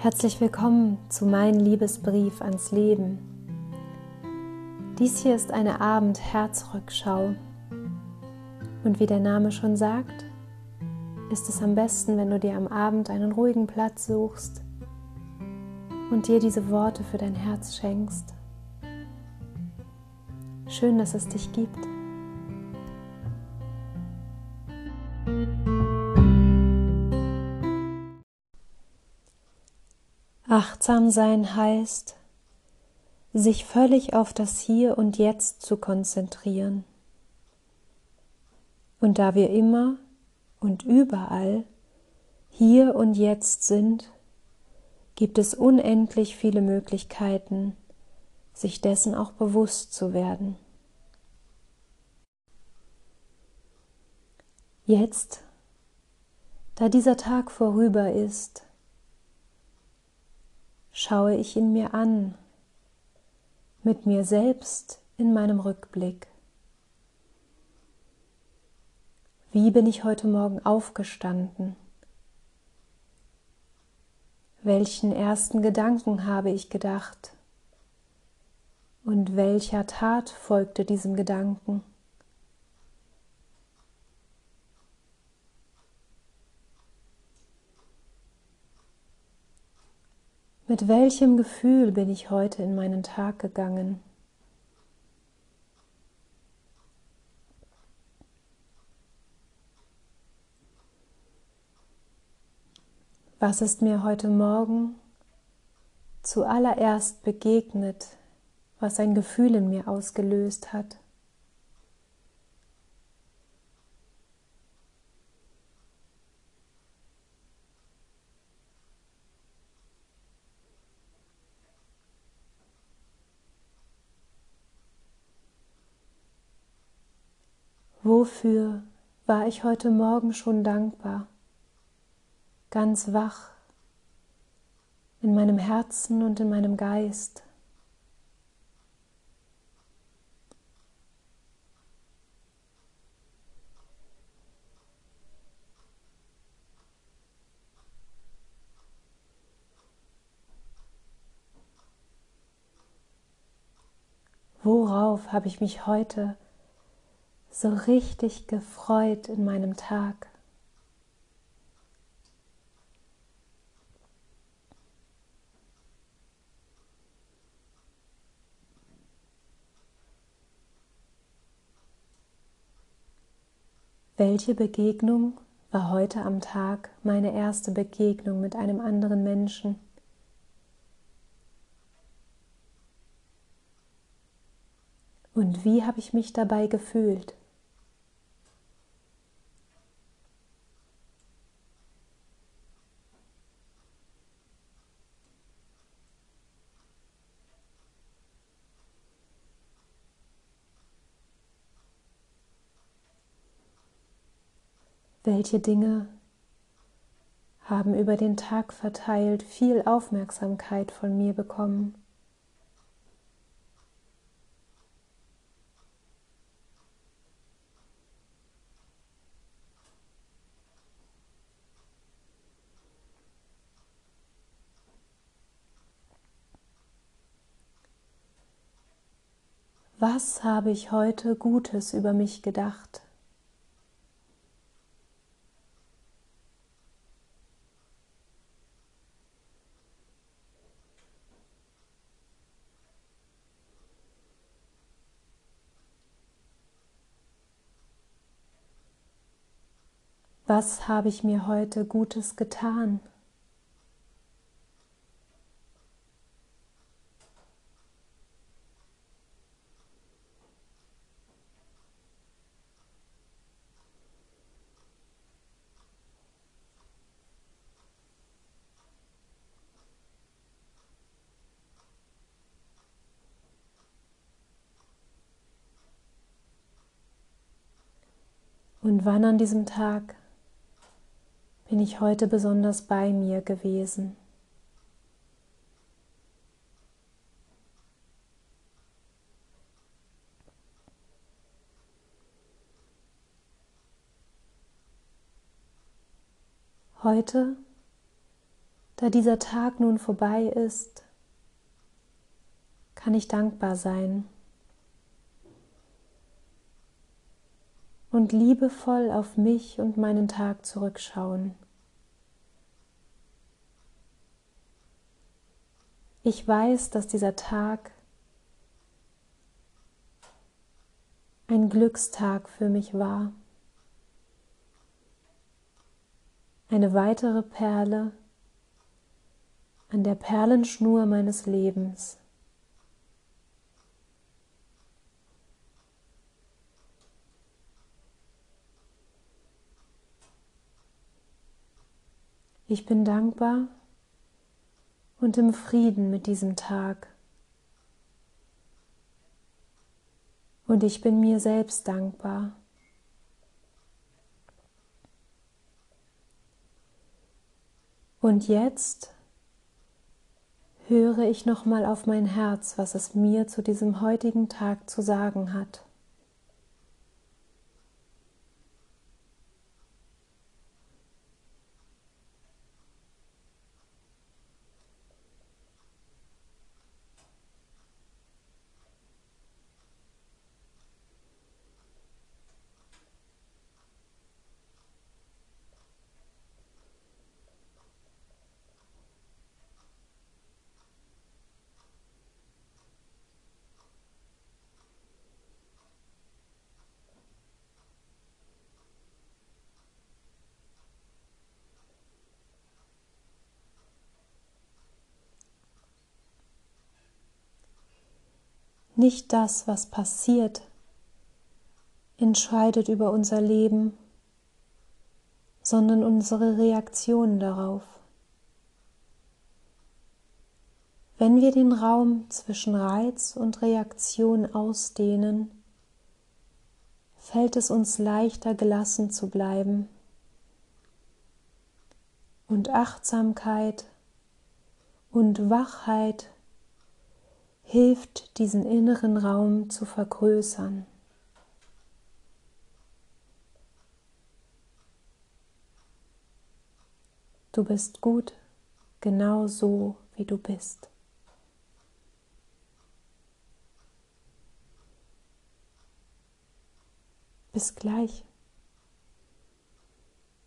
Herzlich willkommen zu meinem Liebesbrief ans Leben. Dies hier ist eine Abend-Herzrückschau. Und wie der Name schon sagt, ist es am besten, wenn du dir am Abend einen ruhigen Platz suchst und dir diese Worte für dein Herz schenkst. Schön, dass es dich gibt. Achtsam sein heißt, sich völlig auf das Hier und Jetzt zu konzentrieren. Und da wir immer und überall hier und jetzt sind, gibt es unendlich viele Möglichkeiten, sich dessen auch bewusst zu werden. Jetzt, da dieser Tag vorüber ist, schaue ich ihn mir an, mit mir selbst in meinem Rückblick. Wie bin ich heute Morgen aufgestanden? Welchen ersten Gedanken habe ich gedacht? Und welcher Tat folgte diesem Gedanken? Mit welchem Gefühl bin ich heute in meinen Tag gegangen? Was ist mir heute Morgen zuallererst begegnet, was ein Gefühl in mir ausgelöst hat? Wofür war ich heute Morgen schon dankbar, ganz wach in meinem Herzen und in meinem Geist? Worauf habe ich mich heute so richtig gefreut in meinem Tag. Welche Begegnung war heute am Tag meine erste Begegnung mit einem anderen Menschen? Und wie habe ich mich dabei gefühlt? Welche Dinge haben über den Tag verteilt viel Aufmerksamkeit von mir bekommen? Was habe ich heute Gutes über mich gedacht? Was habe ich mir heute Gutes getan? Und wann an diesem Tag bin ich heute besonders bei mir gewesen. Heute Da dieser Tag nun vorbei ist, kann ich dankbar sein und liebevoll auf mich und meinen Tag zurückschauen. Ich weiß, dass dieser Tag ein Glückstag für mich war. Eine weitere Perle an der Perlenschnur meines Lebens. Ich bin dankbar und im Frieden mit diesem Tag. Und ich bin mir selbst dankbar. Und jetzt höre ich nochmal auf mein Herz, was es mir zu diesem heutigen Tag zu sagen hat. Nicht das, was passiert, entscheidet über unser Leben, sondern unsere Reaktion darauf. Wenn wir den Raum zwischen Reiz und Reaktion ausdehnen, fällt es uns leichter gelassen zu bleiben und Achtsamkeit und Wachheit hilft, diesen inneren Raum zu vergrößern. Du bist gut, genau so, wie du bist. Bis gleich.